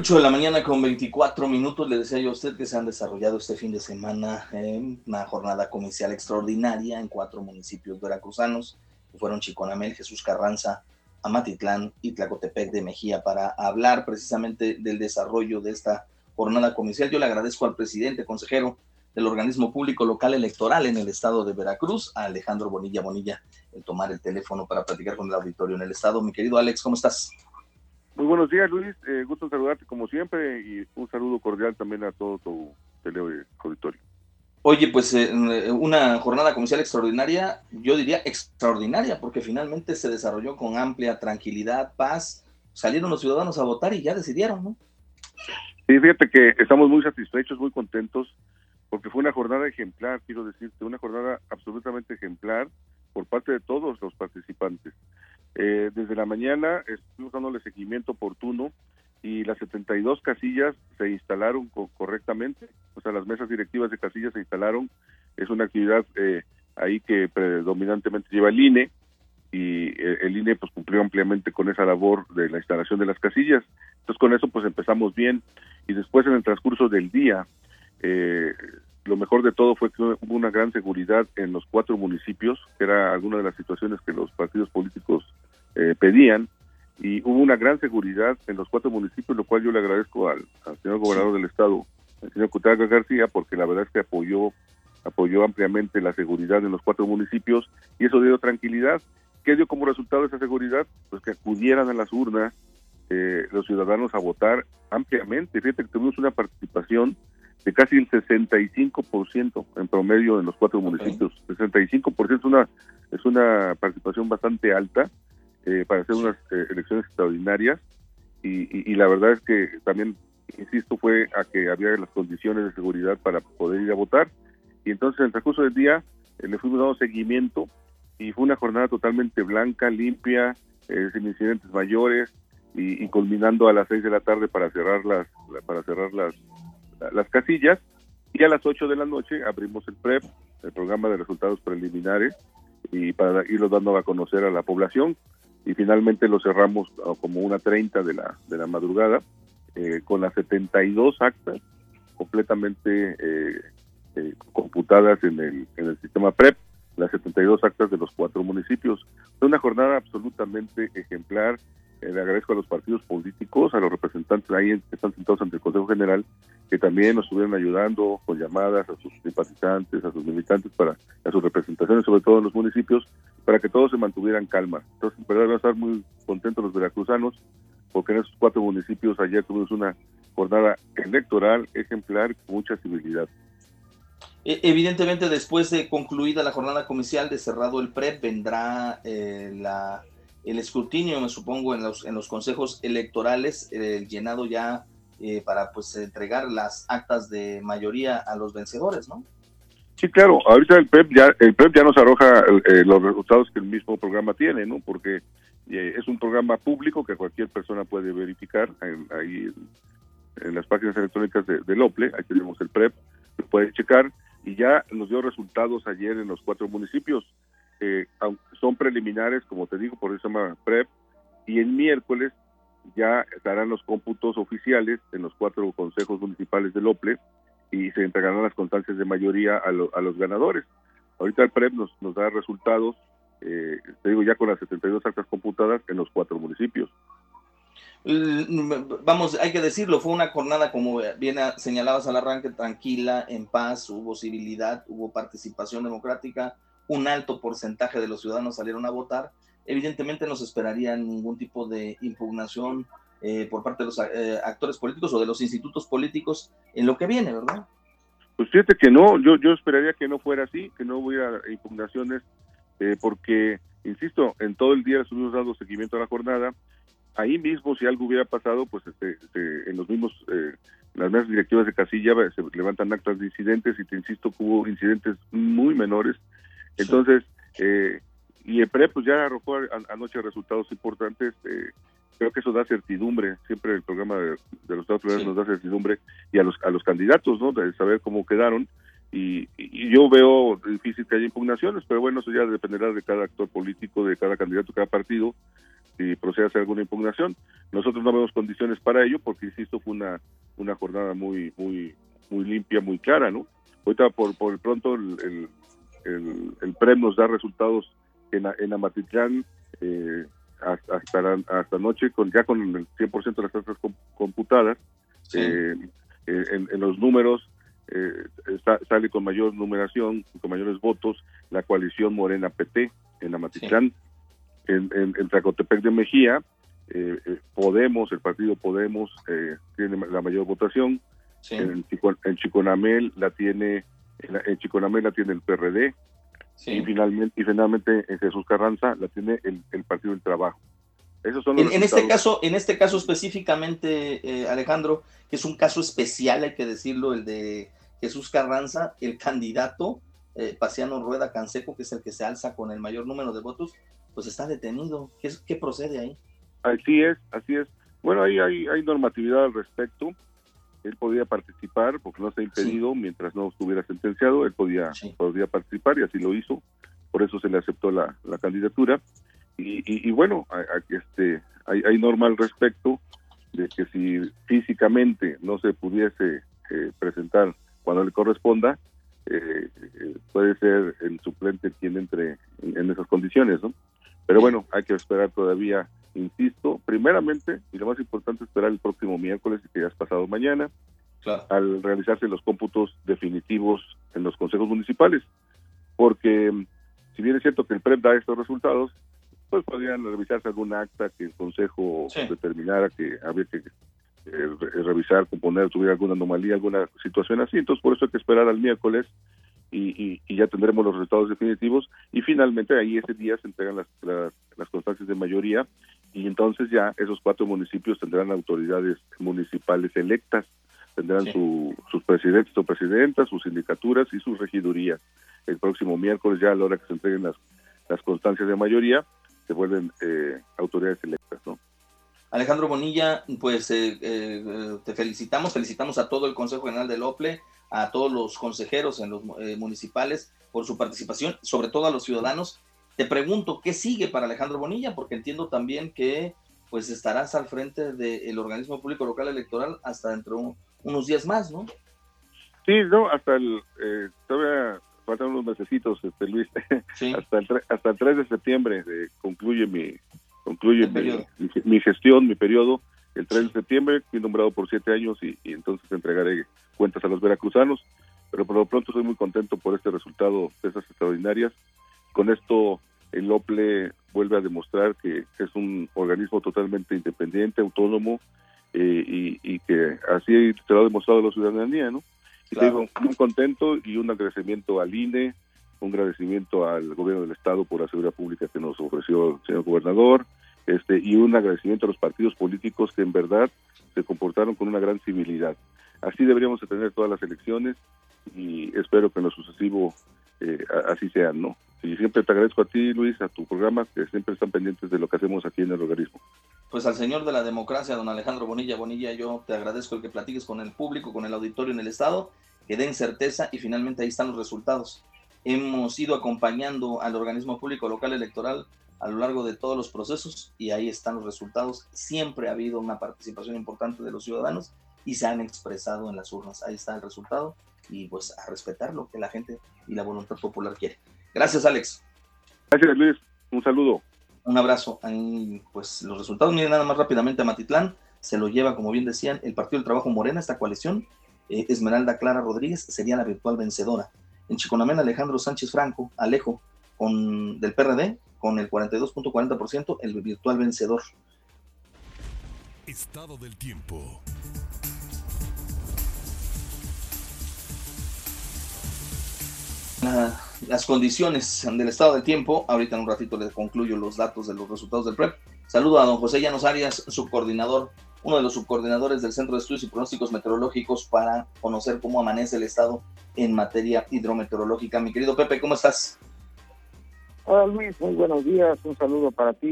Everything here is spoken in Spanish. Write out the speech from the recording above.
8 de la mañana con 24 minutos. Le decía yo a usted que se han desarrollado este fin de semana una jornada comercial extraordinaria en cuatro municipios veracruzanos, que fueron Chiconamel, Jesús Carranza, Amatitlán y Tlacotepec de Mejía, para hablar precisamente del desarrollo de esta jornada comercial. Yo le agradezco al presidente, consejero del organismo público local electoral en el estado de Veracruz, a Alejandro Bonilla Bonilla, el tomar el teléfono para platicar con el auditorio en el estado. Mi querido Alex, ¿cómo estás? Muy buenos días, Luis. Eh, gusto saludarte como siempre y un saludo cordial también a todo tu auditorio. Oye, pues eh, una jornada comercial extraordinaria, yo diría extraordinaria, porque finalmente se desarrolló con amplia tranquilidad, paz, salieron los ciudadanos a votar y ya decidieron, ¿no? Sí, fíjate que estamos muy satisfechos, muy contentos, porque fue una jornada ejemplar, quiero decirte, una jornada absolutamente ejemplar por parte de todos los participantes. Eh, desde la mañana estuvimos dándole seguimiento oportuno y las 72 casillas se instalaron correctamente, o sea, las mesas directivas de casillas se instalaron. Es una actividad eh, ahí que predominantemente lleva el INE y eh, el INE pues cumplió ampliamente con esa labor de la instalación de las casillas. Entonces con eso pues empezamos bien y después en el transcurso del día eh, lo mejor de todo fue que hubo una gran seguridad en los cuatro municipios, que era alguna de las situaciones que los partidos políticos eh, pedían, y hubo una gran seguridad en los cuatro municipios, lo cual yo le agradezco al, señor gobernador del estado, el señor Cutaga García, porque la verdad es que apoyó apoyó ampliamente la seguridad en los cuatro municipios y eso dio tranquilidad. ¿Qué dio como resultado esa seguridad? Pues que acudieran a las urnas eh, los ciudadanos a votar ampliamente. Fíjate que tuvimos una participación de casi el 65% en promedio en los cuatro municipios. 65% es una, es una participación bastante alta eh, para hacer unas eh, elecciones extraordinarias. Y, la verdad es que también, insisto, fue a que había las condiciones de seguridad para poder ir a votar. Y entonces en el transcurso del día eh, le fuimos dando seguimiento y fue una jornada totalmente blanca, limpia, sin incidentes mayores y, y, culminando a las seis de la tarde para cerrar las para cerrar las las casillas. Y a las 8 de la noche abrimos el PREP, el programa de resultados preliminares, y para irlo dando a conocer a la población y finalmente lo cerramos como una 30 de la, de la madrugada eh, con las 72 actas completamente eh, eh, computadas en el, en el sistema PREP, las 72 actas de los cuatro municipios. Fue una jornada absolutamente ejemplar, le agradezco a los partidos políticos, a los representantes ahí que están sentados ante el Consejo General, que también nos estuvieron ayudando con llamadas a sus simpatizantes, a sus militantes, para a sus representaciones, sobre todo en los municipios, para que todos se mantuvieran calma. Entonces, en verdad, van a estar muy contentos los veracruzanos, porque en esos cuatro municipios ayer tuvimos una jornada electoral ejemplar con mucha civilidad. E, evidentemente, después de concluida la jornada comercial de cerrado el PREP, vendrá eh, la el escrutinio, me supongo, en los, en los consejos electorales, el llenado ya eh, para pues entregar las actas de mayoría a los vencedores, ¿no? Sí, claro. Ahorita el PREP ya el PREP ya nos arroja eh, los resultados que el mismo programa tiene, ¿no? Porque eh, es un programa público que cualquier persona puede verificar ahí en, las páginas electrónicas de, del OPLE. Ahí tenemos el PREP, lo puede checar y ya nos dio resultados ayer en los cuatro municipios eh, son preliminares, como te digo, por eso se llama PREP, y el miércoles ya estarán los cómputos oficiales en los cuatro consejos municipales del OPLE y se entregarán las constancias de mayoría a, los ganadores. Ahorita el PREP nos, nos da resultados, eh, te digo, ya con las 72 actas computadas en los cuatro municipios. Vamos, hay que decirlo, fue una jornada, como bien señalabas al arranque, tranquila, en paz, hubo civilidad, hubo participación democrática, un alto porcentaje de los ciudadanos salieron a votar, evidentemente no se esperaría ningún tipo de impugnación eh, por parte de los eh, actores políticos o de los institutos políticos en lo que viene, ¿verdad? Pues fíjate que no, yo, yo esperaría que no fuera así, que no hubiera impugnaciones, eh, porque, insisto, en todo el día estuvimos dando seguimiento a la jornada, ahí mismo si algo hubiera pasado, pues este, este en los mismos, las mesas directivas de casilla se levantan actas de incidentes y te insisto hubo incidentes muy menores, entonces, eh, y el PRE pues ya arrojó anoche resultados importantes. Eh, creo que eso da certidumbre. Siempre el programa de, los Estados Unidos nos da certidumbre y a los a los candidatos, ¿no? De saber cómo quedaron. Y, yo veo difícil que haya impugnaciones, pero bueno, eso ya dependerá de cada actor político, de cada candidato, cada partido. si procede a hacer alguna impugnación. Nosotros no vemos condiciones para ello porque, insisto, fue una, una jornada muy, muy, muy limpia, muy clara, ¿no? Ahorita por, por el pronto el, el, el, PREM nos da resultados en, en Amatitlán eh, hasta, hasta anoche, con, ya con el 100% de las tasas computadas, eh, eh, en, los números eh, sale con mayor numeración, con mayores votos, la coalición Morena PT en Amatitlán, en, en, en, de Mejía, Podemos, el partido Podemos tiene la mayor votación, en, en Chiconamel la tiene en, Chiconamel la tiene el PRD, y finalmente y finalmente en Jesús Carranza la tiene el, el Partido del Trabajo. Esos son en, este caso, en este caso específicamente, eh, Alejandro, que es un caso especial, hay que decirlo, el de Jesús Carranza, el candidato eh, Paciano Rueda Canseco, que es el que se alza con el mayor número de votos, pues está detenido. ¿Qué, qué procede ahí? Así es, así es. Bueno, ahí hay, hay normatividad al respecto. Él podía participar porque no está impedido mientras no estuviera sentenciado. Él podía, podía participar y así lo hizo. Por eso se le aceptó la, la candidatura y, bueno, este, hay, hay norma al respecto de que si físicamente no se pudiese eh, presentar cuando le corresponda, eh, eh, puede ser el suplente quien entre en, esas condiciones, ¿no? Pero bueno, hay que esperar todavía, insisto, primeramente, y lo más importante, esperar el próximo miércoles, que ya es pasado mañana, al realizarse los cómputos definitivos en los consejos municipales, porque si bien es cierto que el PREP da estos resultados, pues podrían revisarse algún acta que el Consejo determinara que había que eh, revisar, componer, tuviera alguna anomalía, alguna situación así. Entonces, por eso hay que esperar al miércoles y, ya tendremos los resultados definitivos. Y finalmente, ahí ese día se entregan las, las, constancias de mayoría y entonces ya esos cuatro municipios tendrán autoridades municipales electas, tendrán su, sus presidentes o presidentas, sus sindicaturas y sus regidurías. El próximo miércoles, ya a la hora que se entreguen las, las constancias de mayoría, se vuelven eh, autoridades electas, ¿no? Alejandro Bonilla, pues eh, eh, te felicitamos, felicitamos a todo el Consejo General del OPLE, a todos los consejeros en los municipales por su participación, sobre todo a los ciudadanos. Te pregunto, ¿qué sigue para Alejandro Bonilla? Porque entiendo también que pues estarás al frente del organismo público local electoral hasta dentro de unos días más, ¿no? Sí, no, hasta el, todavía faltan unos mesecitos, este, Luis, hasta, el, hasta el 3 de septiembre eh, concluye mi concluye mi, gestión, mi periodo, el 3 de septiembre, fui nombrado por siete años y, entonces entregaré cuentas a los veracruzanos, pero por lo pronto estoy muy contento por este resultado de esas extraordinarias. Con esto el OPLE vuelve a demostrar que es un organismo totalmente independiente, autónomo, eh, y, y, que así se lo ha demostrado a la ciudadanía, ¿no? muy contento y un agradecimiento al INE, un agradecimiento al gobierno del estado por la seguridad pública que nos ofreció el señor gobernador, este y un agradecimiento a los partidos políticos que en verdad se comportaron con una gran civilidad. Así deberíamos de tener todas las elecciones y espero que en lo sucesivo eh, así sean, ¿no? Y siempre te agradezco a ti, Luis, a tu programa, que siempre están pendientes de lo que hacemos aquí en el organismo. Pues al señor de la democracia, don Alejandro Bonilla Bonilla, yo te agradezco el que platiques con el público, con el auditorio en el Estado, que den certeza y finalmente ahí están los resultados. Hemos ido acompañando al organismo público local electoral a lo largo de todos los procesos y ahí están los resultados. Siempre ha habido una participación importante de los ciudadanos y se han expresado en las urnas. Ahí está el resultado y pues a respetar lo que la gente y la voluntad popular quiere. Gracias, Alex. Gracias, Luis. Un saludo. Un abrazo. pues los resultados, miren nada más rápidamente a Matitlán. Se lo lleva, como bien decían, el Partido del Trabajo Morena, esta coalición. Eh, Esmeralda Clara Rodríguez sería la virtual vencedora. En Chiconamén, Alejandro Sánchez Franco, Alejo, con, del PRD, con el 42.40%, el virtual vencedor. Estado del tiempo. las condiciones del estado del tiempo. Ahorita en un ratito les concluyo los datos de los resultados del PREP. Saludo a don José Llanos Arias, subcoordinador, uno de los subcoordinadores del Centro de Estudios y Pronósticos Meteorológicos para conocer cómo amanece el estado en materia hidrometeorológica. Mi querido Pepe, ¿cómo estás? Hola Luis, muy buenos días. Un saludo para ti,